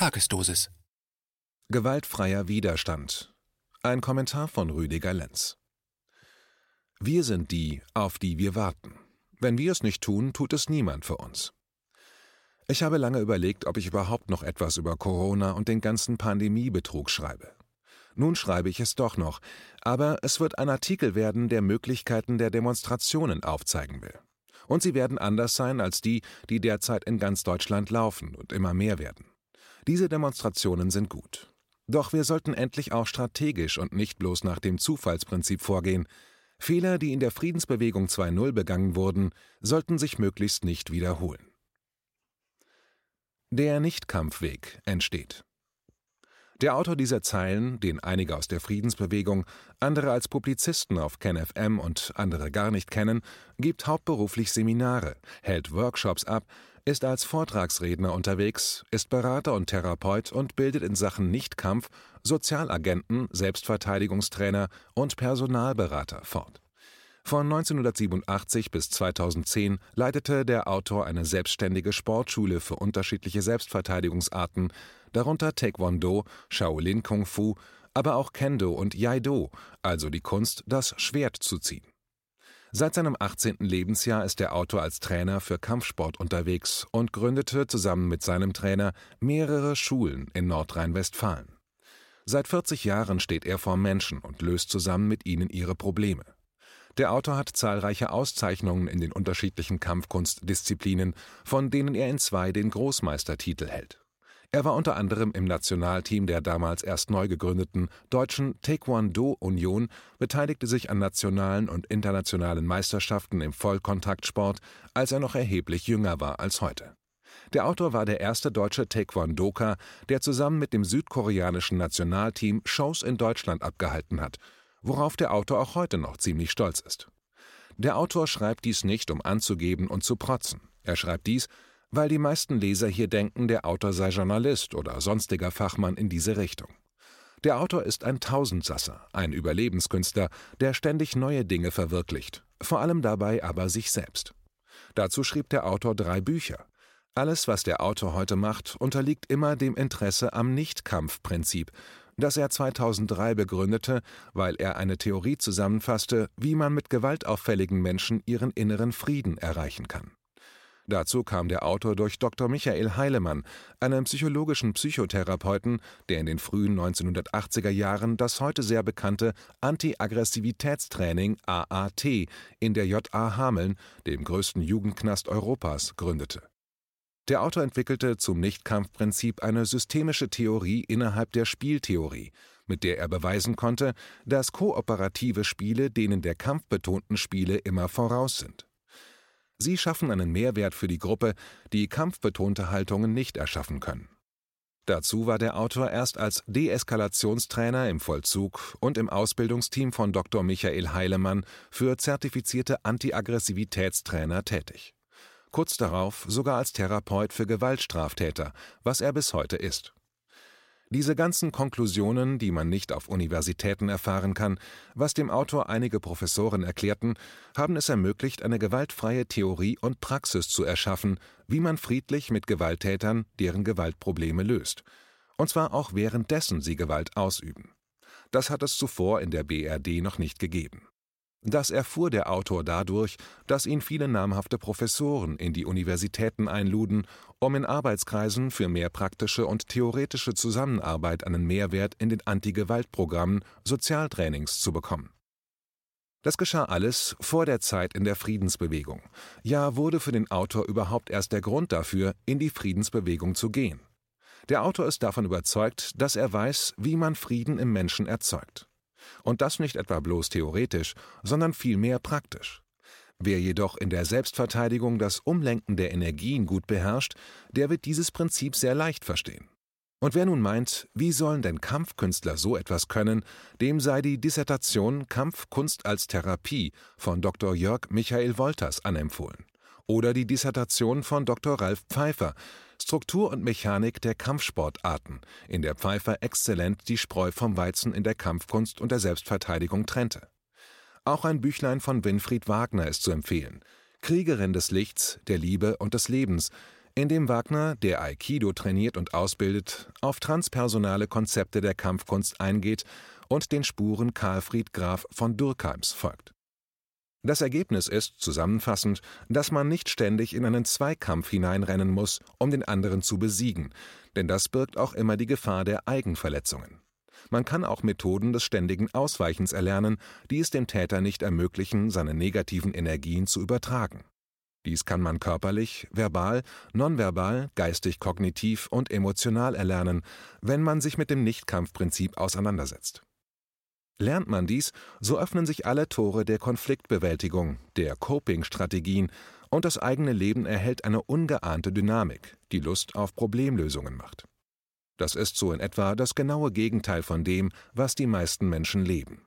Tagesdosis. Gewaltfreier Widerstand. Ein Kommentar von Rüdiger Lenz. Wir sind die, auf die wir warten. Wenn wir es nicht tun, tut es niemand für uns. Ich habe lange überlegt, ob ich überhaupt noch etwas über Corona und den ganzen Pandemiebetrug schreibe. Nun schreibe ich es doch noch, aber es wird ein Artikel werden, der Möglichkeiten der Demonstrationen aufzeigen will. Und sie werden anders sein als die, die derzeit in ganz Deutschland laufen und immer mehr werden. Diese Demonstrationen sind gut. Doch wir sollten endlich auch strategisch und nicht bloß nach dem Zufallsprinzip vorgehen. Fehler, die in der Friedensbewegung 2.0 begangen wurden, sollten sich möglichst nicht wiederholen. Der Nichtkampfweg entsteht. Der Autor dieser Zeilen, den einige aus der Friedensbewegung, andere als Publizisten auf KenFM und andere gar nicht kennen, gibt hauptberuflich Seminare, hält Workshops ab, ist als Vortragsredner unterwegs, ist Berater und Therapeut und bildet in Sachen Nichtkampf Sozialagenten, Selbstverteidigungstrainer und Personalberater fort. Von 1987 bis 2010 leitete der Autor eine selbstständige Sportschule für unterschiedliche Selbstverteidigungsarten, darunter Taekwondo, Shaolin Kung Fu, aber auch Kendo und Jaido, also die Kunst, das Schwert zu ziehen. Seit seinem 18. Lebensjahr ist der Autor als Trainer für Kampfsport unterwegs und gründete zusammen mit seinem Trainer mehrere Schulen in Nordrhein-Westfalen. Seit 40 Jahren steht er vor Menschen und löst zusammen mit ihnen ihre Probleme. Der Autor hat zahlreiche Auszeichnungen in den unterschiedlichen Kampfkunstdisziplinen, von denen er in zwei den Großmeistertitel hält. Er war unter anderem im Nationalteam der damals erst neu gegründeten Deutschen Taekwondo-Union, beteiligte sich an nationalen und internationalen Meisterschaften im Vollkontaktsport, als er noch erheblich jünger war als heute. Der Autor war der erste deutsche Taekwondoka, der zusammen mit dem südkoreanischen Nationalteam Shows in Deutschland abgehalten hat, worauf der Autor auch heute noch ziemlich stolz ist. Der Autor schreibt dies nicht, um anzugeben und zu protzen. Er schreibt dies, weil die meisten Leser hier denken, der Autor sei Journalist oder sonstiger Fachmann in diese Richtung. Der Autor ist ein Tausendsasser, ein Überlebenskünstler, der ständig neue Dinge verwirklicht, vor allem dabei aber sich selbst. Dazu schrieb der Autor drei Bücher. Alles, was der Autor heute macht, unterliegt immer dem Interesse am Nichtkampfprinzip, das er 2003 begründete, weil er eine Theorie zusammenfasste, wie man mit gewaltauffälligen Menschen ihren inneren Frieden erreichen kann. Dazu kam der Autor durch Dr. Michael Heilemann, einen psychologischen Psychotherapeuten, der in den frühen 1980er Jahren das heute sehr bekannte Anti-Aggressivitätstraining AAT in der JA Hameln, dem größten Jugendknast Europas, gründete. Der Autor entwickelte zum Nichtkampfprinzip eine systemische Theorie innerhalb der Spieltheorie, mit der er beweisen konnte, dass kooperative Spiele denen der kampfbetonten Spiele immer voraus sind. Sie schaffen einen Mehrwert für die Gruppe, die kampfbetonte Haltungen nicht erschaffen können. Dazu war der Autor erst als Deeskalationstrainer im Vollzug und im Ausbildungsteam von Dr. Michael Heilemann für zertifizierte Antiaggressivitätstrainer tätig. Kurz darauf sogar als Therapeut für Gewaltstraftäter, was er bis heute ist. Diese ganzen Konklusionen, die man nicht auf Universitäten erfahren kann, was dem Autor einige Professoren erklärten, haben es ermöglicht, eine gewaltfreie Theorie und Praxis zu erschaffen, wie man friedlich mit Gewalttätern deren Gewaltprobleme löst. Und zwar auch währenddessen sie Gewalt ausüben. Das hat es zuvor in der BRD noch nicht gegeben. Das erfuhr der Autor dadurch, dass ihn viele namhafte Professoren in die Universitäten einluden, um in Arbeitskreisen für mehr praktische und theoretische Zusammenarbeit einen Mehrwert in den Anti-Gewalt-Programmen Sozialtrainings zu bekommen. Das geschah alles vor der Zeit in der Friedensbewegung, ja wurde für den Autor überhaupt erst der Grund dafür, in die Friedensbewegung zu gehen. Der Autor ist davon überzeugt, dass er weiß, wie man Frieden im Menschen erzeugt. Und das nicht etwa bloß theoretisch, sondern vielmehr praktisch. Wer jedoch in der Selbstverteidigung das Umlenken der Energien gut beherrscht, der wird dieses Prinzip sehr leicht verstehen. Und wer nun meint, wie sollen denn Kampfkünstler so etwas können, dem sei die Dissertation Kampfkunst als Therapie von Dr. Jörg Michael Wolters anempfohlen. Oder die Dissertation von Dr. Ralf Pfeiffer, Struktur und Mechanik der Kampfsportarten, in der Pfeiffer exzellent die Spreu vom Weizen in der Kampfkunst und der Selbstverteidigung trennte. Auch ein Büchlein von Winfried Wagner ist zu empfehlen. Kriegerin des Lichts, der Liebe und des Lebens, indem Wagner, der Aikido trainiert und ausbildet, auf transpersonale Konzepte der Kampfkunst eingeht und den Spuren Karlfried Graf von Durkheims folgt. Das Ergebnis ist, zusammenfassend, dass man nicht ständig in einen Zweikampf hineinrennen muss, um den anderen zu besiegen, denn das birgt auch immer die Gefahr der Eigenverletzungen. Man kann auch Methoden des ständigen Ausweichens erlernen, die es dem Täter nicht ermöglichen, seine negativen Energien zu übertragen. Dies kann man körperlich, verbal, nonverbal, geistig-kognitiv und emotional erlernen, wenn man sich mit dem Nichtkampfprinzip auseinandersetzt. Lernt man dies, so öffnen sich alle Tore der Konfliktbewältigung, der Coping-Strategien und das eigene Leben erhält eine ungeahnte Dynamik, die Lust auf Problemlösungen macht. Das ist so in etwa das genaue Gegenteil von dem, was die meisten Menschen leben.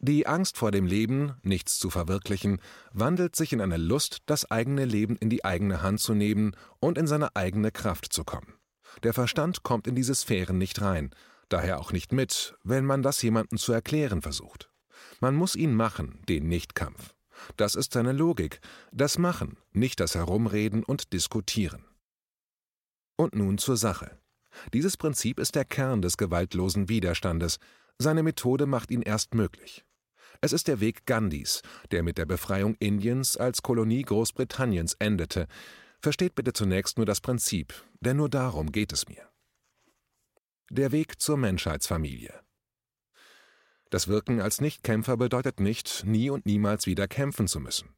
Die Angst vor dem Leben, nichts zu verwirklichen, wandelt sich in eine Lust, das eigene Leben in die eigene Hand zu nehmen und in seine eigene Kraft zu kommen. Der Verstand kommt in diese Sphären nicht rein, daher auch nicht mit, wenn man das jemandem zu erklären versucht. Man muss ihn machen, den Nichtkampf. Das ist seine Logik, das Machen, nicht das Herumreden und Diskutieren. Und nun zur Sache. Dieses Prinzip ist der Kern des gewaltlosen Widerstandes, seine Methode macht ihn erst möglich. Es ist der Weg Gandhis, der mit der Befreiung Indiens als Kolonie Großbritanniens endete. Versteht bitte zunächst nur das Prinzip, denn nur darum geht es mir. Der Weg zur Menschheitsfamilie. Das Wirken als Nichtkämpfer bedeutet nicht, nie und niemals wieder kämpfen zu müssen.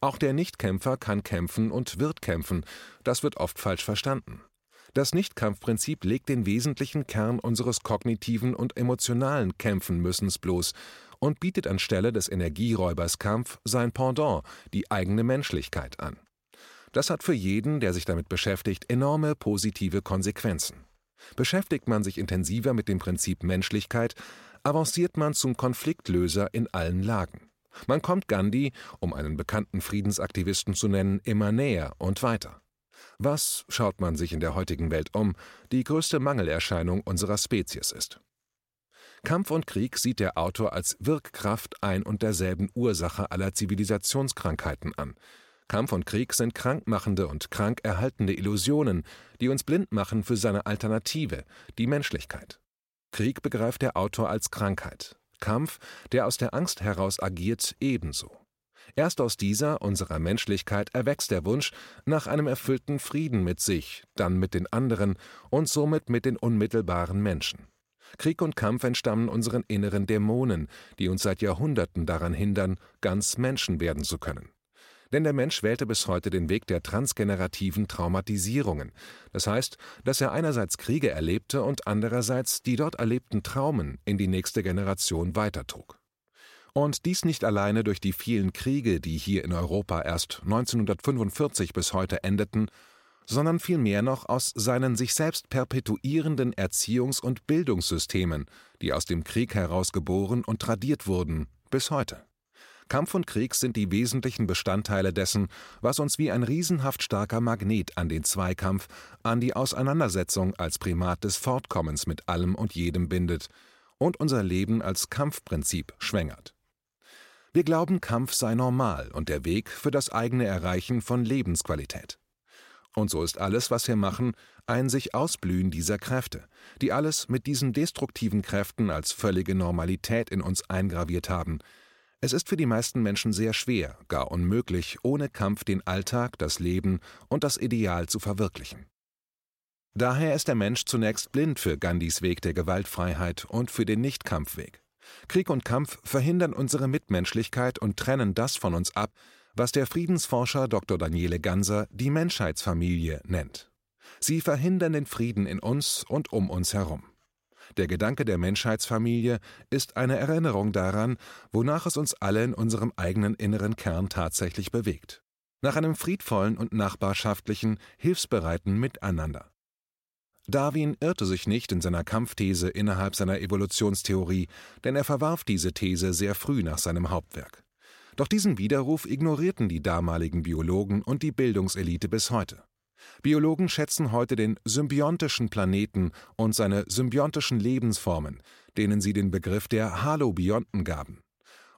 Auch der Nichtkämpfer kann kämpfen und wird kämpfen, das wird oft falsch verstanden. Das Nichtkampfprinzip legt den wesentlichen Kern unseres kognitiven und emotionalen Kämpfen-Müssens bloß und bietet anstelle des Energieräubers Kampf sein Pendant, die eigene Menschlichkeit, an. Das hat für jeden, der sich damit beschäftigt, enorme positive Konsequenzen. Beschäftigt man sich intensiver mit dem Prinzip Menschlichkeit, avanciert man zum Konfliktlöser in allen Lagen. Man kommt Gandhi, um einen bekannten Friedensaktivisten zu nennen, immer näher und weiter. Was, schaut man sich in der heutigen Welt um, die größte Mangelerscheinung unserer Spezies ist. Kampf und Krieg sieht der Autor als Wirkkraft ein und derselben Ursache aller Zivilisationskrankheiten an, Kampf und Krieg sind krankmachende und krankerhaltende Illusionen, die uns blind machen für seine Alternative, die Menschlichkeit. Krieg begreift der Autor als Krankheit, Kampf, der aus der Angst heraus agiert, ebenso. Erst aus dieser, unserer Menschlichkeit, erwächst der Wunsch nach einem erfüllten Frieden mit sich, dann mit den anderen und somit mit den unmittelbaren Menschen. Krieg und Kampf entstammen unseren inneren Dämonen, die uns seit Jahrhunderten daran hindern, ganz Menschen werden zu können. Denn der Mensch wählte bis heute den Weg der transgenerativen Traumatisierungen. Das heißt, dass er einerseits Kriege erlebte und andererseits die dort erlebten Traumen in die nächste Generation weitertrug. Und dies nicht alleine durch die vielen Kriege, die hier in Europa erst 1945 bis heute endeten, sondern vielmehr noch aus seinen sich selbst perpetuierenden Erziehungs- und Bildungssystemen, die aus dem Krieg heraus geboren und tradiert wurden, bis heute. Kampf und Krieg sind die wesentlichen Bestandteile dessen, was uns wie ein riesenhaft starker Magnet an den Zweikampf, an die Auseinandersetzung als Primat des Fortkommens mit allem und jedem bindet und unser Leben als Kampfprinzip schwängert. Wir glauben, Kampf sei normal und der Weg für das eigene Erreichen von Lebensqualität. Und so ist alles, was wir machen, ein sich ausblühen dieser Kräfte, die alles mit diesen destruktiven Kräften als völlige Normalität in uns eingraviert haben, es ist für die meisten Menschen sehr schwer, gar unmöglich, ohne Kampf den Alltag, das Leben und das Ideal zu verwirklichen. Daher ist der Mensch zunächst blind für Gandhis Weg der Gewaltfreiheit und für den Nichtkampfweg. Krieg und Kampf verhindern unsere Mitmenschlichkeit und trennen das von uns ab, was der Friedensforscher Dr. Daniele Ganser die Menschheitsfamilie nennt. Sie verhindern den Frieden in uns und um uns herum. Der Gedanke der Menschheitsfamilie ist eine Erinnerung daran, wonach es uns alle in unserem eigenen inneren Kern tatsächlich bewegt. Nach einem friedvollen und nachbarschaftlichen, hilfsbereiten Miteinander. Darwin irrte sich nicht in seiner Kampfthese innerhalb seiner Evolutionstheorie, denn er verwarf diese These sehr früh nach seinem Hauptwerk. Doch diesen Widerruf ignorierten die damaligen Biologen und die Bildungselite bis heute. Biologen schätzen heute den symbiontischen Planeten und seine symbiontischen Lebensformen, denen sie den Begriff der Halobionten gaben.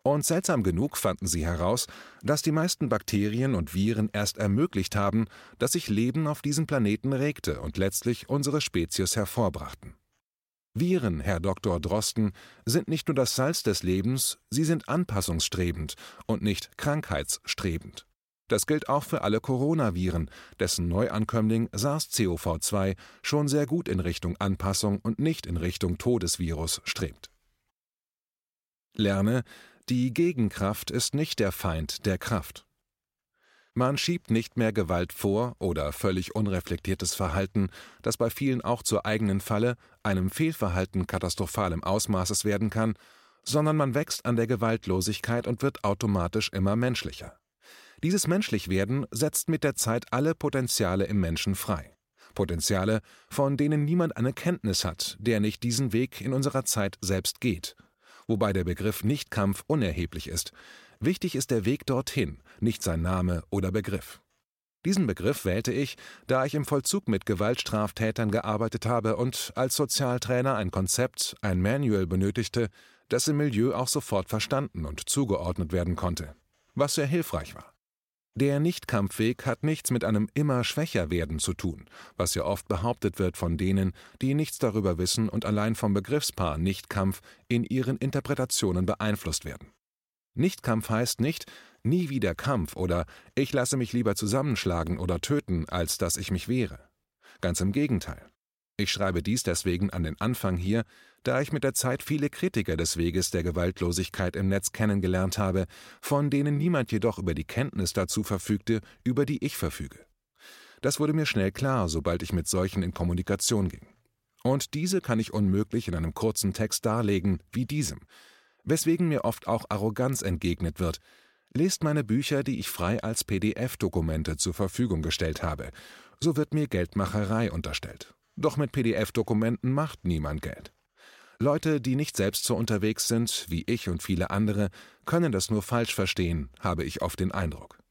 Und seltsam genug fanden sie heraus, dass die meisten Bakterien und Viren erst ermöglicht haben, dass sich Leben auf diesem Planeten regte und letztlich unsere Spezies hervorbrachten. Viren, Herr Dr. Drosten, sind nicht nur das Salz des Lebens, sie sind anpassungsstrebend und nicht krankheitsstrebend. Das gilt auch für alle Coronaviren, dessen Neuankömmling SARS-CoV-2 schon sehr gut in Richtung Anpassung und nicht in Richtung Todesvirus strebt. Lerne, die Gegenkraft ist nicht der Feind der Kraft. Man schiebt nicht mehr Gewalt vor oder völlig unreflektiertes Verhalten, das bei vielen auch zur eigenen Falle, einem Fehlverhalten katastrophalem Ausmaßes werden kann, sondern man wächst an der Gewaltlosigkeit und wird automatisch immer menschlicher. Dieses Menschlichwerden setzt mit der Zeit alle Potenziale im Menschen frei. Potenziale, von denen niemand eine Kenntnis hat, der nicht diesen Weg in unserer Zeit selbst geht. Wobei der Begriff Nichtkampf unerheblich ist. Wichtig ist der Weg dorthin, nicht sein Name oder Begriff. Diesen Begriff wählte ich, da ich im Vollzug mit Gewaltstraftätern gearbeitet habe und als Sozialtrainer ein Konzept, ein Manual benötigte, das im Milieu auch sofort verstanden und zugeordnet werden konnte, was sehr hilfreich war. Der Nichtkampfweg hat nichts mit einem immer schwächer werden zu tun, was ja oft behauptet wird von denen, die nichts darüber wissen und allein vom Begriffspaar Nichtkampf in ihren Interpretationen beeinflusst werden. Nichtkampf heißt nicht nie wieder Kampf oder ich lasse mich lieber zusammenschlagen oder töten, als dass ich mich wehre. Ganz im Gegenteil. Ich schreibe dies deswegen an den Anfang hier, da ich mit der Zeit viele Kritiker des Weges der Gewaltlosigkeit im Netz kennengelernt habe, von denen niemand jedoch über die Kenntnis dazu verfügte, über die ich verfüge. Das wurde mir schnell klar, sobald ich mit solchen in Kommunikation ging. Und diese kann ich unmöglich in einem kurzen Text darlegen, wie diesem, weswegen mir oft auch Arroganz entgegnet wird. Lest meine Bücher, die ich frei als PDF-Dokumente zur Verfügung gestellt habe. So wird mir Geldmacherei unterstellt. Doch mit PDF-Dokumenten macht niemand Geld. Leute, die nicht selbst so unterwegs sind, wie ich und viele andere, können das nur falsch verstehen, habe ich oft den Eindruck.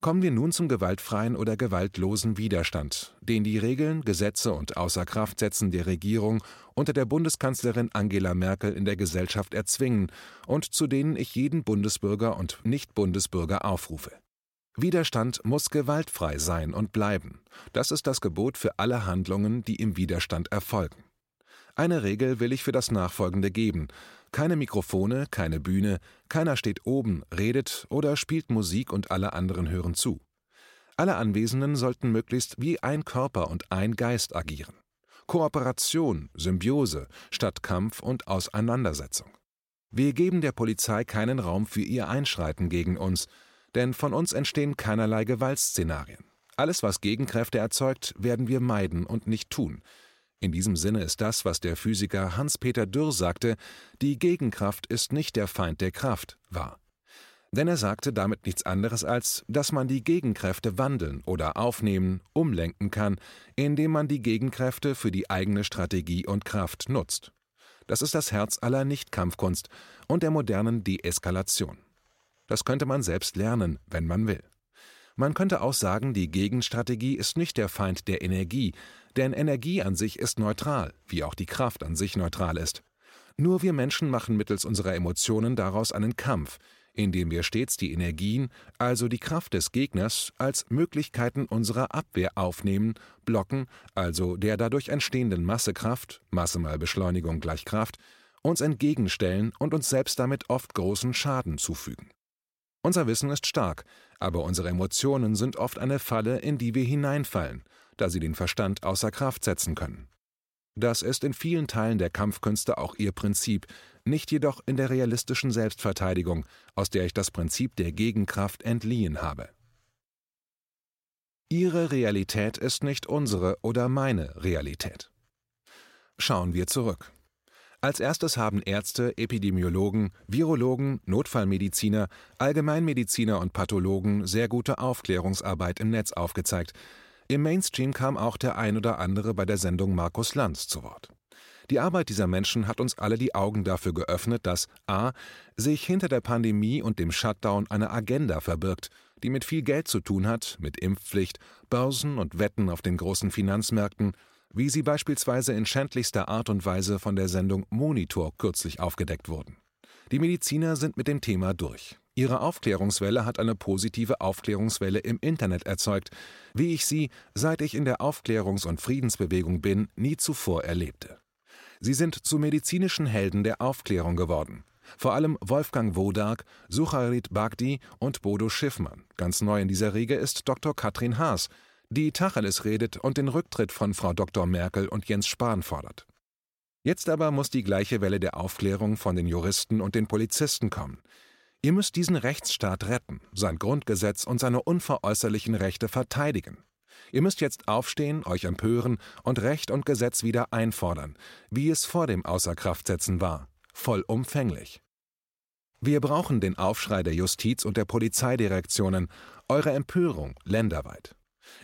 Kommen wir nun zum gewaltfreien oder gewaltlosen Widerstand, den die Regeln, Gesetze und Außerkraftsetzen der Regierung unter der Bundeskanzlerin Angela Merkel in der Gesellschaft erzwingen und zu denen ich jeden Bundesbürger und Nicht-Bundesbürger aufrufe. Widerstand muss gewaltfrei sein und bleiben. Das ist das Gebot für alle Handlungen, die im Widerstand erfolgen. Eine Regel will ich für das Nachfolgende geben. Keine Mikrofone, keine Bühne, keiner steht oben, redet oder spielt Musik und alle anderen hören zu. Alle Anwesenden sollten möglichst wie ein Körper und ein Geist agieren. Kooperation, Symbiose statt Kampf und Auseinandersetzung. Wir geben der Polizei keinen Raum für ihr Einschreiten gegen uns, denn von uns entstehen keinerlei Gewaltszenarien. Alles, was Gegenkräfte erzeugt, werden wir meiden und nicht tun. In diesem Sinne ist das, was der Physiker Hans-Peter Dürr sagte, die Gegenkraft ist nicht der Feind der Kraft, wahr. Denn er sagte damit nichts anderes als, dass man die Gegenkräfte wandeln oder aufnehmen, umlenken kann, indem man die Gegenkräfte für die eigene Strategie und Kraft nutzt. Das ist das Herz aller Nichtkampfkunst und der modernen Deeskalation. Das könnte man selbst lernen, wenn man will. Man könnte auch sagen, die Gegenstrategie ist nicht der Feind der Energie, denn Energie an sich ist neutral, wie auch die Kraft an sich neutral ist. Nur wir Menschen machen mittels unserer Emotionen daraus einen Kampf, indem wir stets die Energien, also die Kraft des Gegners, als Möglichkeiten unserer Abwehr aufnehmen, blocken, also der dadurch entstehenden Massekraft, Masse mal Beschleunigung gleich Kraft, uns entgegenstellen und uns selbst damit oft großen Schaden zufügen. Unser Wissen ist stark, aber unsere Emotionen sind oft eine Falle, in die wir hineinfallen, da sie den Verstand außer Kraft setzen können. Das ist in vielen Teilen der Kampfkünste auch ihr Prinzip, nicht jedoch in der realistischen Selbstverteidigung, aus der ich das Prinzip der Gegenkraft entliehen habe. Ihre Realität ist nicht unsere oder meine Realität. Schauen wir zurück. Als erstes haben Ärzte, Epidemiologen, Virologen, Notfallmediziner, Allgemeinmediziner und Pathologen sehr gute Aufklärungsarbeit im Netz aufgezeigt. Im Mainstream kam auch der ein oder andere bei der Sendung Markus Lanz zu Wort. Die Arbeit dieser Menschen hat uns alle die Augen dafür geöffnet, dass a. sich hinter der Pandemie und dem Shutdown eine Agenda verbirgt, die mit viel Geld zu tun hat, mit Impfpflicht, Börsen und Wetten auf den großen Finanzmärkten, wie sie beispielsweise in schändlichster Art und Weise von der Sendung Monitor kürzlich aufgedeckt wurden. Die Mediziner sind mit dem Thema durch. Ihre Aufklärungswelle hat eine positive Aufklärungswelle im Internet erzeugt, wie ich sie, seit ich in der Aufklärungs- und Friedensbewegung bin, nie zuvor erlebte. Sie sind zu medizinischen Helden der Aufklärung geworden. Vor allem Wolfgang Wodark, Sucharit Bhakti und Bodo Schiffmann. Ganz neu in dieser Riege ist Dr. Katrin Haas, die Tacheles redet und den Rücktritt von Frau Dr. Merkel und Jens Spahn fordert. Jetzt aber muss die gleiche Welle der Aufklärung von den Juristen und den Polizisten kommen. Ihr müsst diesen Rechtsstaat retten, sein Grundgesetz und seine unveräußerlichen Rechte verteidigen. Ihr müsst jetzt aufstehen, euch empören und Recht und Gesetz wieder einfordern, wie es vor dem Außerkraftsetzen war, vollumfänglich. Wir brauchen den Aufschrei der Justiz und der Polizeidirektionen, eure Empörung länderweit.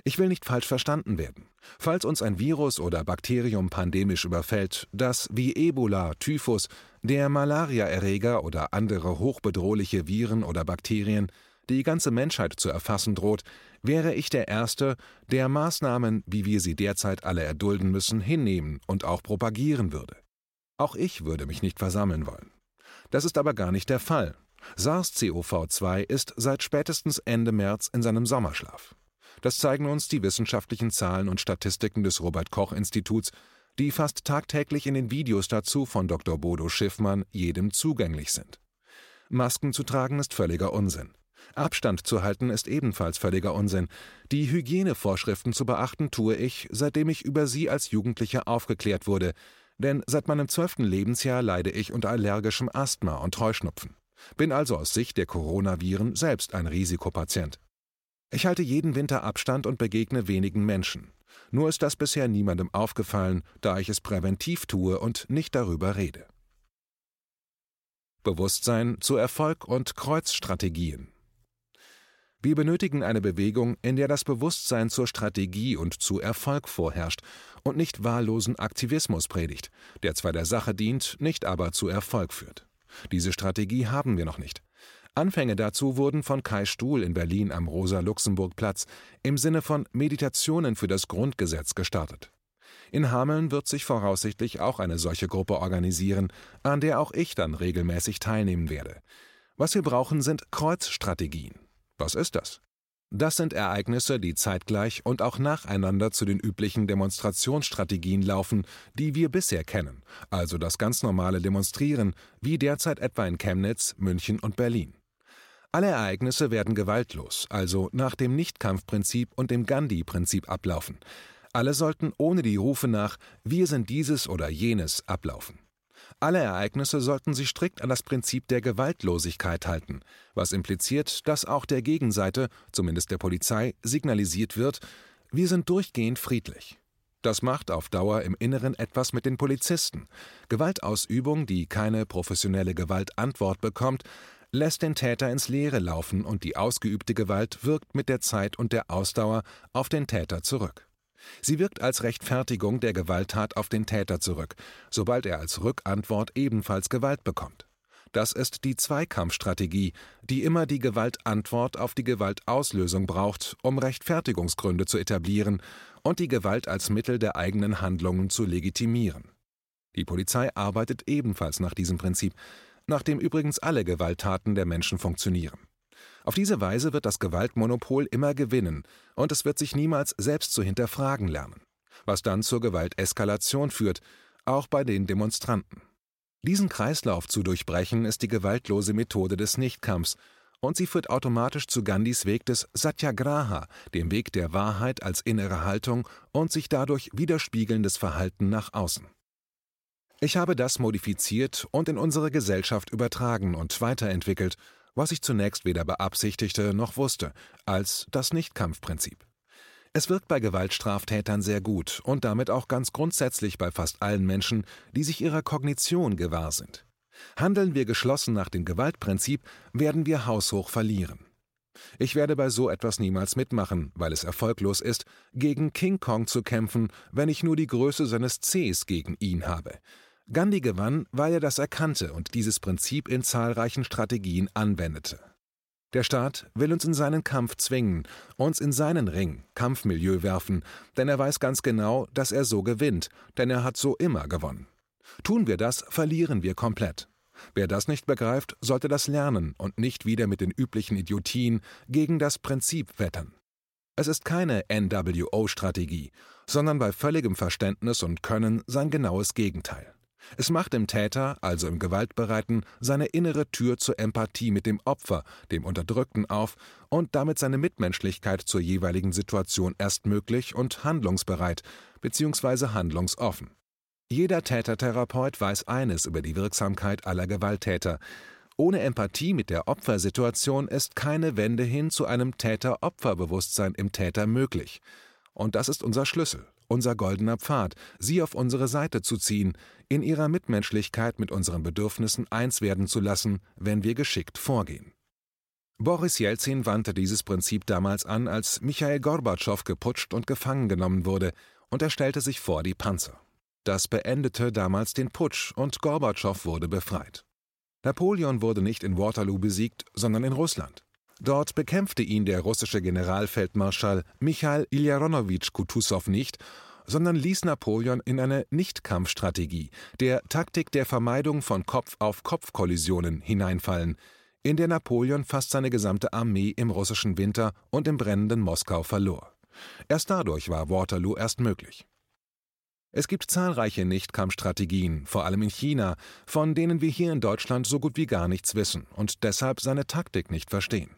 Ich will nicht falsch verstanden werden. Falls uns ein Virus oder Bakterium pandemisch überfällt, das wie Ebola, Typhus, der Malariaerreger oder andere hochbedrohliche Viren oder Bakterien die ganze Menschheit zu erfassen droht, wäre ich der Erste, der Maßnahmen, wie wir sie derzeit alle erdulden müssen, hinnehmen und auch propagieren würde. Auch ich würde mich nicht versammeln wollen. Das ist aber gar nicht der Fall. SARS-CoV-2 ist seit spätestens Ende März in seinem Sommerschlaf. Das zeigen uns die wissenschaftlichen Zahlen und Statistiken des Robert Koch Instituts, die fast tagtäglich in den Videos dazu von Dr. Bodo Schiffmann jedem zugänglich sind. Masken zu tragen ist völliger Unsinn. Abstand zu halten ist ebenfalls völliger Unsinn. Die Hygienevorschriften zu beachten tue ich, seitdem ich über sie als Jugendlicher aufgeklärt wurde, denn seit meinem zwölften Lebensjahr leide ich unter allergischem Asthma und Heuschnupfen. Bin also aus Sicht der Coronaviren selbst ein Risikopatient. Ich halte jeden Winter Abstand und begegne wenigen Menschen. Nur ist das bisher niemandem aufgefallen, da ich es präventiv tue und nicht darüber rede. Bewusstsein zu Erfolg und Kreuzstrategien. Wir benötigen eine Bewegung, in der das Bewusstsein zur Strategie und zu Erfolg vorherrscht und nicht wahllosen Aktivismus predigt, der zwar der Sache dient, nicht aber zu Erfolg führt. Diese Strategie haben wir noch nicht. Anfänge dazu wurden von Kai Stuhl in Berlin am Rosa-Luxemburg-Platz im Sinne von Meditationen für das Grundgesetz gestartet. In Hameln wird sich voraussichtlich auch eine solche Gruppe organisieren, an der auch ich dann regelmäßig teilnehmen werde. Was wir brauchen, sind Kreuzstrategien. Was ist das? Das sind Ereignisse, die zeitgleich und auch nacheinander zu den üblichen Demonstrationsstrategien laufen, die wir bisher kennen, also das ganz normale Demonstrieren, wie derzeit etwa in Chemnitz, München und Berlin. Alle Ereignisse werden gewaltlos, also nach dem Nichtkampfprinzip und dem Gandhi-Prinzip ablaufen. Alle sollten ohne die Rufe nach Wir sind dieses oder jenes ablaufen. Alle Ereignisse sollten sich strikt an das Prinzip der Gewaltlosigkeit halten, was impliziert, dass auch der Gegenseite, zumindest der Polizei, signalisiert wird, wir sind durchgehend friedlich. Das macht auf Dauer im Inneren etwas mit den Polizisten. Gewaltausübung, die keine professionelle Gewaltantwort bekommt, lässt den Täter ins Leere laufen und die ausgeübte Gewalt wirkt mit der Zeit und der Ausdauer auf den Täter zurück. Sie wirkt als Rechtfertigung der Gewalttat auf den Täter zurück, sobald er als Rückantwort ebenfalls Gewalt bekommt. Das ist die Zweikampfstrategie, die immer die Gewaltantwort auf die Gewaltauslösung braucht, um Rechtfertigungsgründe zu etablieren und die Gewalt als Mittel der eigenen Handlungen zu legitimieren. Die Polizei arbeitet ebenfalls nach diesem Prinzip, nach dem übrigens alle Gewalttaten der Menschen funktionieren. Auf diese Weise wird das Gewaltmonopol immer gewinnen und es wird sich niemals selbst zu hinterfragen lernen, was dann zur Gewalteskalation führt, auch bei den Demonstranten. Diesen Kreislauf zu durchbrechen ist die gewaltlose Methode des Nichtkampfs und sie führt automatisch zu Gandhis Weg des Satyagraha, dem Weg der Wahrheit als innere Haltung und sich dadurch widerspiegelndes Verhalten nach außen. Ich habe das modifiziert und in unsere Gesellschaft übertragen und weiterentwickelt, was ich zunächst weder beabsichtigte noch wusste, als das Nichtkampfprinzip. Es wirkt bei Gewaltstraftätern sehr gut und damit auch ganz grundsätzlich bei fast allen Menschen, die sich ihrer Kognition gewahr sind. Handeln wir geschlossen nach dem Gewaltprinzip, werden wir haushoch verlieren. Ich werde bei so etwas niemals mitmachen, weil es erfolglos ist, gegen King Kong zu kämpfen, wenn ich nur die Größe seines Cs gegen ihn habe. Gandhi gewann, weil er das erkannte und dieses Prinzip in zahlreichen Strategien anwendete. Der Staat will uns in seinen Kampf zwingen, uns in seinen Ring, Kampfmilieu werfen, denn er weiß ganz genau, dass er so gewinnt, denn er hat so immer gewonnen. Tun wir das, verlieren wir komplett. Wer das nicht begreift, sollte das lernen und nicht wieder mit den üblichen Idiotien gegen das Prinzip wettern. Es ist keine NWO-Strategie, sondern bei völligem Verständnis und Können sein genaues Gegenteil. Es macht im Täter, also im Gewaltbereiten, seine innere Tür zur Empathie mit dem Opfer, dem Unterdrückten auf und damit seine Mitmenschlichkeit zur jeweiligen Situation erst möglich und handlungsbereit bzw. handlungsoffen. Jeder Tätertherapeut weiß eines über die Wirksamkeit aller Gewalttäter. Ohne Empathie mit der Opfersituation ist keine Wende hin zu einem Täter-Opfer-Bewusstsein im Täter möglich. Und das ist unser Schlüssel, unser goldener Pfad, sie auf unsere Seite zu ziehen, in ihrer Mitmenschlichkeit mit unseren Bedürfnissen eins werden zu lassen, wenn wir geschickt vorgehen. Boris Jelzin wandte dieses Prinzip damals an, als Michael Gorbatschow geputscht und gefangen genommen wurde, und er stellte sich vor die Panzer. Das beendete damals den Putsch und Gorbatschow wurde befreit. Napoleon wurde nicht in Waterloo besiegt, sondern in Russland. Dort bekämpfte ihn der russische Generalfeldmarschall Michail Ilyaronowitsch Kutusow nicht, sondern ließ Napoleon in eine Nichtkampfstrategie, der Taktik der Vermeidung von Kopf-auf-Kopf-Kollisionen hineinfallen, in der Napoleon fast seine gesamte Armee im russischen Winter und im brennenden Moskau verlor. Erst dadurch war Waterloo erst möglich. Es gibt zahlreiche Nichtkampfstrategien, vor allem in China, von denen wir hier in Deutschland so gut wie gar nichts wissen und deshalb seine Taktik nicht verstehen.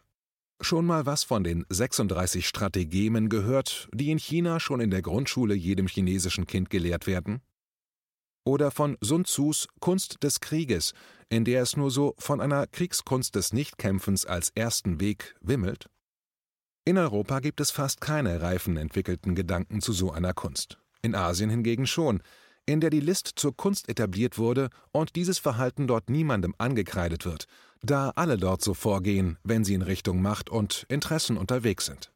Schon mal was von den 36 Strategemen gehört, die in China schon in der Grundschule jedem chinesischen Kind gelehrt werden? Oder von Sun Tzus Kunst des Krieges, in der es nur so von einer Kriegskunst des Nichtkämpfens als ersten Weg wimmelt? In Europa gibt es fast keine reifen entwickelten Gedanken zu so einer Kunst in Asien hingegen schon, in der die List zur Kunst etabliert wurde und dieses Verhalten dort niemandem angekreidet wird, da alle dort so vorgehen, wenn sie in Richtung Macht und Interessen unterwegs sind.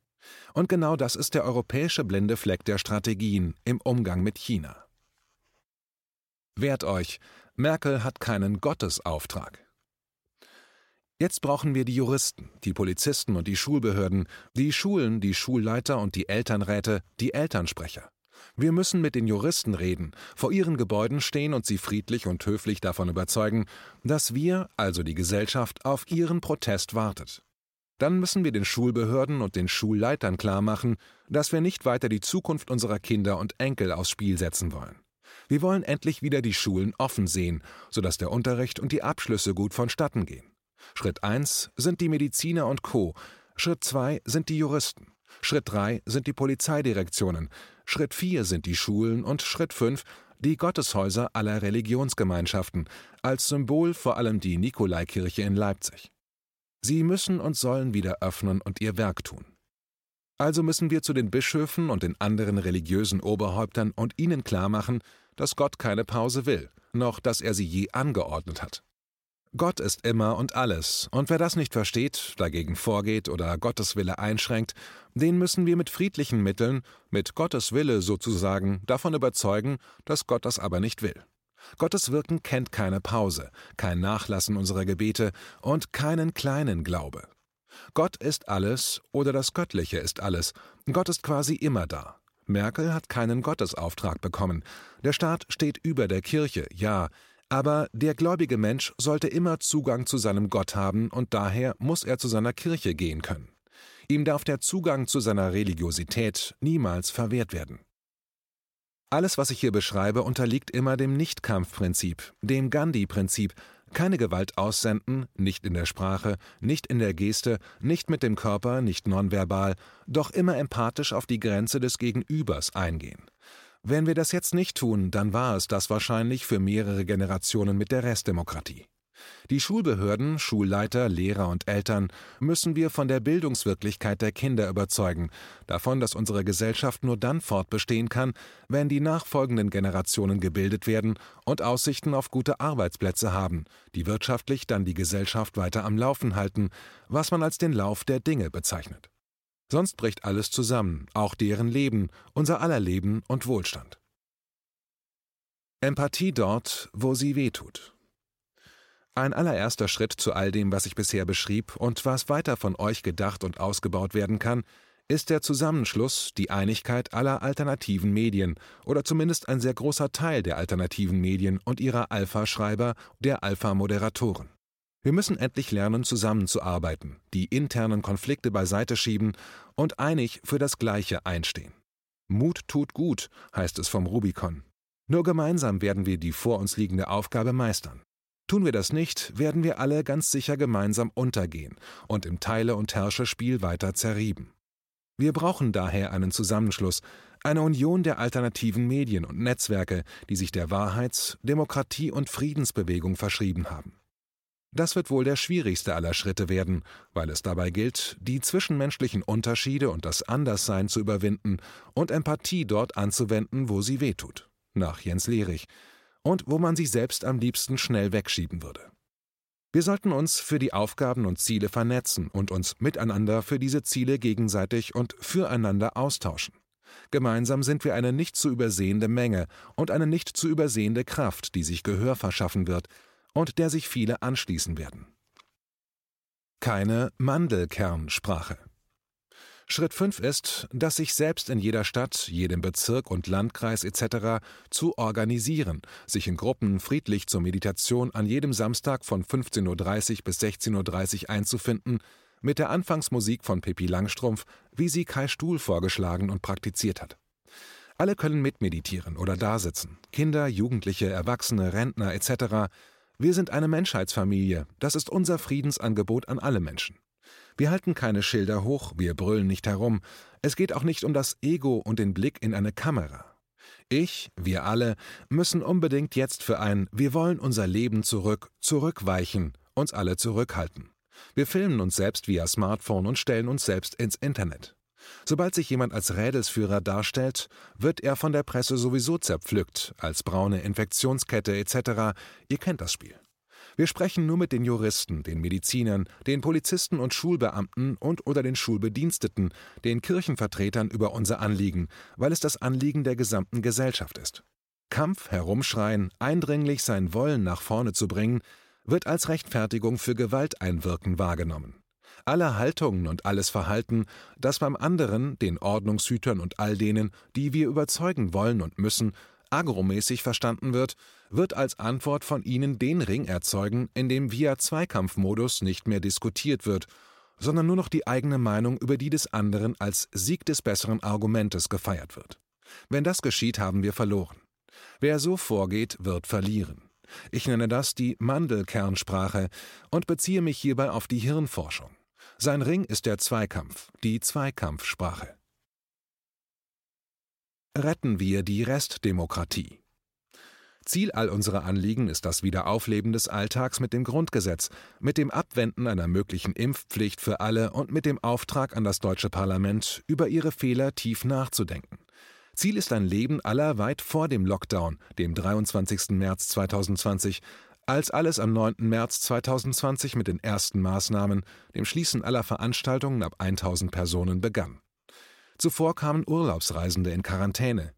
Und genau das ist der europäische blinde Fleck der Strategien im Umgang mit China. Wehrt euch, Merkel hat keinen Gottesauftrag. Jetzt brauchen wir die Juristen, die Polizisten und die Schulbehörden, die Schulen, die Schulleiter und die Elternräte, die Elternsprecher. Wir müssen mit den Juristen reden, vor ihren Gebäuden stehen und sie friedlich und höflich davon überzeugen, dass wir, also die Gesellschaft, auf ihren Protest wartet. Dann müssen wir den Schulbehörden und den Schulleitern klarmachen, dass wir nicht weiter die Zukunft unserer Kinder und Enkel aufs Spiel setzen wollen. Wir wollen endlich wieder die Schulen offen sehen, sodass der Unterricht und die Abschlüsse gut vonstatten gehen. Schritt 1 sind die Mediziner und Co. Schritt 2 sind die Juristen. Schritt 3 sind die Polizeidirektionen. Schritt 4 sind die Schulen und Schritt 5 die Gotteshäuser aller Religionsgemeinschaften, als Symbol vor allem die Nikolaikirche in Leipzig. Sie müssen und sollen wieder öffnen und ihr Werk tun. Also müssen wir zu den Bischöfen und den anderen religiösen Oberhäuptern und ihnen klarmachen, dass Gott keine Pause will, noch dass er sie je angeordnet hat. Gott ist immer und alles, und wer das nicht versteht, dagegen vorgeht oder Gottes Wille einschränkt, den müssen wir mit friedlichen Mitteln, mit Gottes Wille sozusagen, davon überzeugen, dass Gott das aber nicht will. Gottes Wirken kennt keine Pause, kein Nachlassen unserer Gebete und keinen kleinen Glaube. Gott ist alles oder das Göttliche ist alles. Gott ist quasi immer da. Merkel hat keinen Gottesauftrag bekommen. Der Staat steht über der Kirche, ja, aber der gläubige Mensch sollte immer Zugang zu seinem Gott haben und daher muss er zu seiner Kirche gehen können. Ihm darf der Zugang zu seiner Religiosität niemals verwehrt werden. Alles, was ich hier beschreibe, unterliegt immer dem Nichtkampfprinzip, dem Gandhi-Prinzip, keine Gewalt aussenden, nicht in der Sprache, nicht in der Geste, nicht mit dem Körper, nicht nonverbal, doch immer empathisch auf die Grenze des Gegenübers eingehen. Wenn wir das jetzt nicht tun, dann war es das wahrscheinlich für mehrere Generationen mit der Restdemokratie. Die Schulbehörden, Schulleiter, Lehrer und Eltern müssen wir von der Bildungswirklichkeit der Kinder überzeugen, davon, dass unsere Gesellschaft nur dann fortbestehen kann, wenn die nachfolgenden Generationen gebildet werden und Aussichten auf gute Arbeitsplätze haben, die wirtschaftlich dann die Gesellschaft weiter am Laufen halten, was man als den Lauf der Dinge bezeichnet. Sonst bricht alles zusammen, auch deren Leben, unser aller Leben und Wohlstand. Empathie dort, wo sie wehtut. Ein allererster Schritt zu all dem, was ich bisher beschrieb und was weiter von euch gedacht und ausgebaut werden kann, ist der Zusammenschluss, die Einigkeit aller alternativen Medien oder zumindest ein sehr großer Teil der alternativen Medien und ihrer Alpha-Schreiber, der Alpha-Moderatoren. Wir müssen endlich lernen, zusammenzuarbeiten, die internen Konflikte beiseite schieben und einig für das Gleiche einstehen. Mut tut gut, heißt es vom Rubicon. Nur gemeinsam werden wir die vor uns liegende Aufgabe meistern. Tun wir das nicht, werden wir alle ganz sicher gemeinsam untergehen und im Teile- und Herrscherspiel weiter zerrieben. Wir brauchen daher einen Zusammenschluss, eine Union der alternativen Medien und Netzwerke, die sich der Wahrheits-, Demokratie- und Friedensbewegung verschrieben haben. Das wird wohl der schwierigste aller Schritte werden, weil es dabei gilt, die zwischenmenschlichen Unterschiede und das Anderssein zu überwinden und Empathie dort anzuwenden, wo sie wehtut, nach Jens Lehrich, und wo man sie selbst am liebsten schnell wegschieben würde. Wir sollten uns für die Aufgaben und Ziele vernetzen und uns miteinander für diese Ziele gegenseitig und füreinander austauschen. Gemeinsam sind wir eine nicht zu übersehende Menge und eine nicht zu übersehende Kraft, die sich Gehör verschaffen wird und der sich viele anschließen werden. Keine Mandelkernsprache. Schritt 5 ist, dass sich selbst in jeder Stadt, jedem Bezirk und Landkreis etc. zu organisieren, sich in Gruppen friedlich zur Meditation an jedem Samstag von 15.30 Uhr bis 16.30 Uhr einzufinden, mit der Anfangsmusik von Pippi Langstrumpf, wie sie Kai Stuhl vorgeschlagen und praktiziert hat. Alle können mitmeditieren oder dasitzen, Kinder, Jugendliche, Erwachsene, Rentner etc. Wir sind eine Menschheitsfamilie, das ist unser Friedensangebot an alle Menschen. Wir halten keine Schilder hoch, wir brüllen nicht herum. Es geht auch nicht um das Ego und den Blick in eine Kamera. Ich, wir alle, müssen unbedingt jetzt für ein Wir wollen unser Leben zurück, zurückweichen, uns alle zurückhalten. Wir filmen uns selbst via Smartphone und stellen uns selbst ins Internet. Sobald sich jemand als Rädelsführer darstellt, wird er von der Presse sowieso zerpflückt, als braune Infektionskette etc. Ihr kennt das Spiel. Wir sprechen nur mit den Juristen, den Medizinern, den Polizisten und Schulbeamten und oder den Schulbediensteten, den Kirchenvertretern über unser Anliegen, weil es das Anliegen der gesamten Gesellschaft ist. Kampf, Herumschreien, eindringlich sein Wollen nach vorne zu bringen, wird als Rechtfertigung für Gewalteinwirken wahrgenommen. Alle Haltungen und alles Verhalten, das beim anderen, den Ordnungshütern und all denen, die wir überzeugen wollen und müssen, agromäßig verstanden wird, wird als Antwort von ihnen den Ring erzeugen, in dem via Zweikampfmodus nicht mehr diskutiert wird, sondern nur noch die eigene Meinung über die des anderen als Sieg des besseren Argumentes gefeiert wird. Wenn das geschieht, haben wir verloren. Wer so vorgeht, wird verlieren. Ich nenne das die Mandelkernsprache und beziehe mich hierbei auf die Hirnforschung. Sein Ring ist der Zweikampf, die Zweikampfsprache. Retten wir die Restdemokratie. Ziel all unserer Anliegen ist das Wiederaufleben des Alltags mit dem Grundgesetz, mit dem Abwenden einer möglichen Impfpflicht für alle und mit dem Auftrag an das deutsche Parlament, über ihre Fehler tief nachzudenken. Ziel ist ein Leben aller weit vor dem Lockdown, dem 23. März 2020, als alles am 9. März 2020 mit den ersten Maßnahmen, dem Schließen aller Veranstaltungen ab 1000 Personen begann. Zuvor kamen Urlaubsreisende in Quarantäne,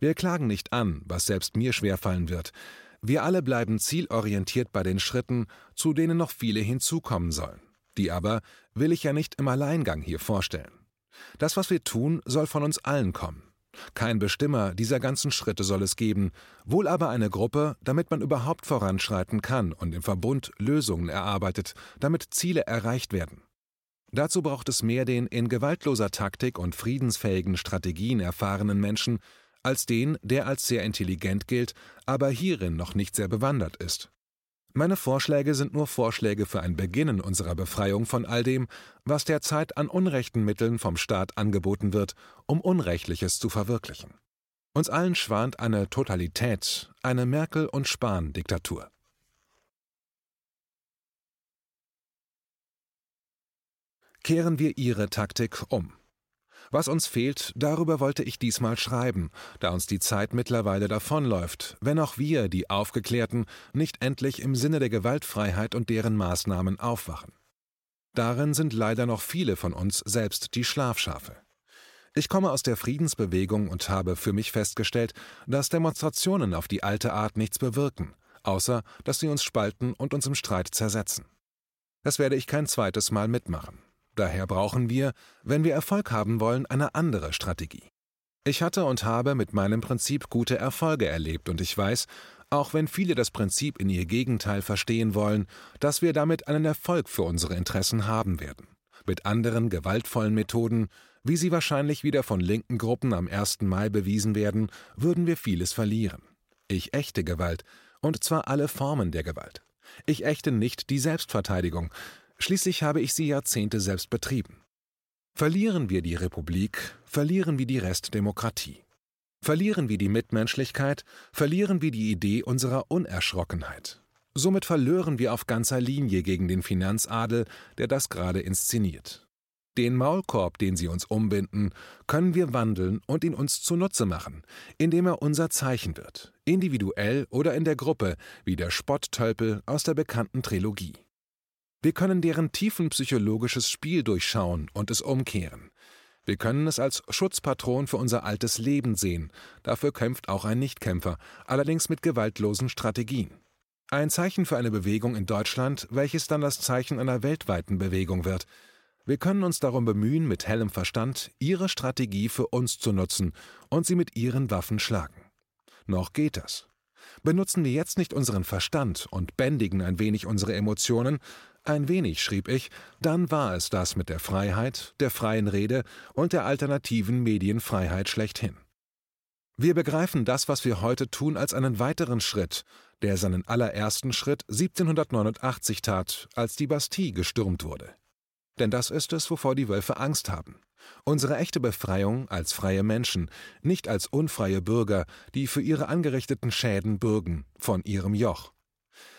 wir klagen nicht an, was selbst mir schwerfallen wird. Wir alle bleiben zielorientiert bei den Schritten, zu denen noch viele hinzukommen sollen. Die aber will ich ja nicht im Alleingang hier vorstellen. Das, was wir tun, soll von uns allen kommen. Kein Bestimmer dieser ganzen Schritte soll es geben, wohl aber eine Gruppe, damit man überhaupt voranschreiten kann und im Verbund Lösungen erarbeitet, damit Ziele erreicht werden. Dazu braucht es mehr den in gewaltloser Taktik und friedensfähigen Strategien erfahrenen Menschen, als den, der als sehr intelligent gilt, aber hierin noch nicht sehr bewandert ist. Meine Vorschläge sind nur Vorschläge für ein Beginnen unserer Befreiung von all dem, was derzeit an unrechten Mitteln vom Staat angeboten wird, um Unrechtliches zu verwirklichen. Uns allen schwant eine Totalität, eine Merkel- und Spahn-Diktatur. Kehren wir Ihre Taktik um. Was uns fehlt, darüber wollte ich diesmal schreiben, da uns die Zeit mittlerweile davonläuft, wenn auch wir, die Aufgeklärten, nicht endlich im Sinne der Gewaltfreiheit und deren Maßnahmen aufwachen. Darin sind leider noch viele von uns selbst die Schlafschafe. Ich komme aus der Friedensbewegung und habe für mich festgestellt, dass Demonstrationen auf die alte Art nichts bewirken, außer dass sie uns spalten und uns im Streit zersetzen. Das werde ich kein zweites Mal mitmachen. Daher brauchen wir, wenn wir Erfolg haben wollen, eine andere Strategie. Ich hatte und habe mit meinem Prinzip gute Erfolge erlebt und ich weiß, auch wenn viele das Prinzip in ihr Gegenteil verstehen wollen, dass wir damit einen Erfolg für unsere Interessen haben werden. Mit anderen gewaltvollen Methoden, wie sie wahrscheinlich wieder von linken Gruppen am 1. Mai bewiesen werden, würden wir vieles verlieren. Ich ächte Gewalt, und zwar alle Formen der Gewalt. Ich ächte nicht die Selbstverteidigung, schließlich habe ich sie Jahrzehnte selbst betrieben. Verlieren wir die Republik, verlieren wir die Restdemokratie. Verlieren wir die Mitmenschlichkeit, verlieren wir die Idee unserer Unerschrockenheit. Somit verlören wir auf ganzer Linie gegen den Finanzadel, der das gerade inszeniert. Den Maulkorb, den sie uns umbinden, können wir wandeln und ihn uns zunutze machen, indem er unser Zeichen wird, individuell oder in der Gruppe, wie der Spotttölpel aus der bekannten Trilogie. Wir können deren tiefenpsychologisches Spiel durchschauen und es umkehren. Wir können es als Schutzpatron für unser altes Leben sehen, dafür kämpft auch ein Nichtkämpfer, allerdings mit gewaltlosen Strategien. Ein Zeichen für eine Bewegung in Deutschland, welches dann das Zeichen einer weltweiten Bewegung wird. Wir können uns darum bemühen, mit hellem Verstand ihre Strategie für uns zu nutzen und sie mit ihren Waffen schlagen. Noch geht das. Benutzen wir jetzt nicht unseren Verstand und bändigen ein wenig unsere Emotionen, ein wenig, schrieb ich, dann war es das mit der Freiheit, der freien Rede und der alternativen Medienfreiheit schlechthin. Wir begreifen das, was wir heute tun, als einen weiteren Schritt, der seinen allerersten Schritt 1789 tat, als die Bastille gestürmt wurde. Denn das ist es, wovor die Wölfe Angst haben. Unsere echte Befreiung als freie Menschen, nicht als unfreie Bürger, die für ihre angerichteten Schäden bürgen, von ihrem Joch.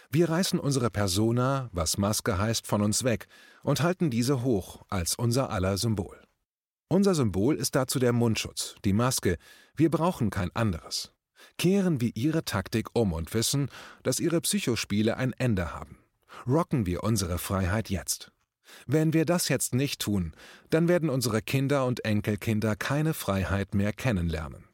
Wir reißen unsere Persona, was Maske heißt, von uns weg und halten diese hoch als unser aller Symbol. Unser Symbol ist dazu der Mundschutz, die Maske, wir brauchen kein anderes. Kehren wir ihre Taktik um und wissen, dass ihre Psychospiele ein Ende haben. Rocken wir unsere Freiheit jetzt. Wenn wir das jetzt nicht tun, dann werden unsere Kinder und Enkelkinder keine Freiheit mehr kennenlernen.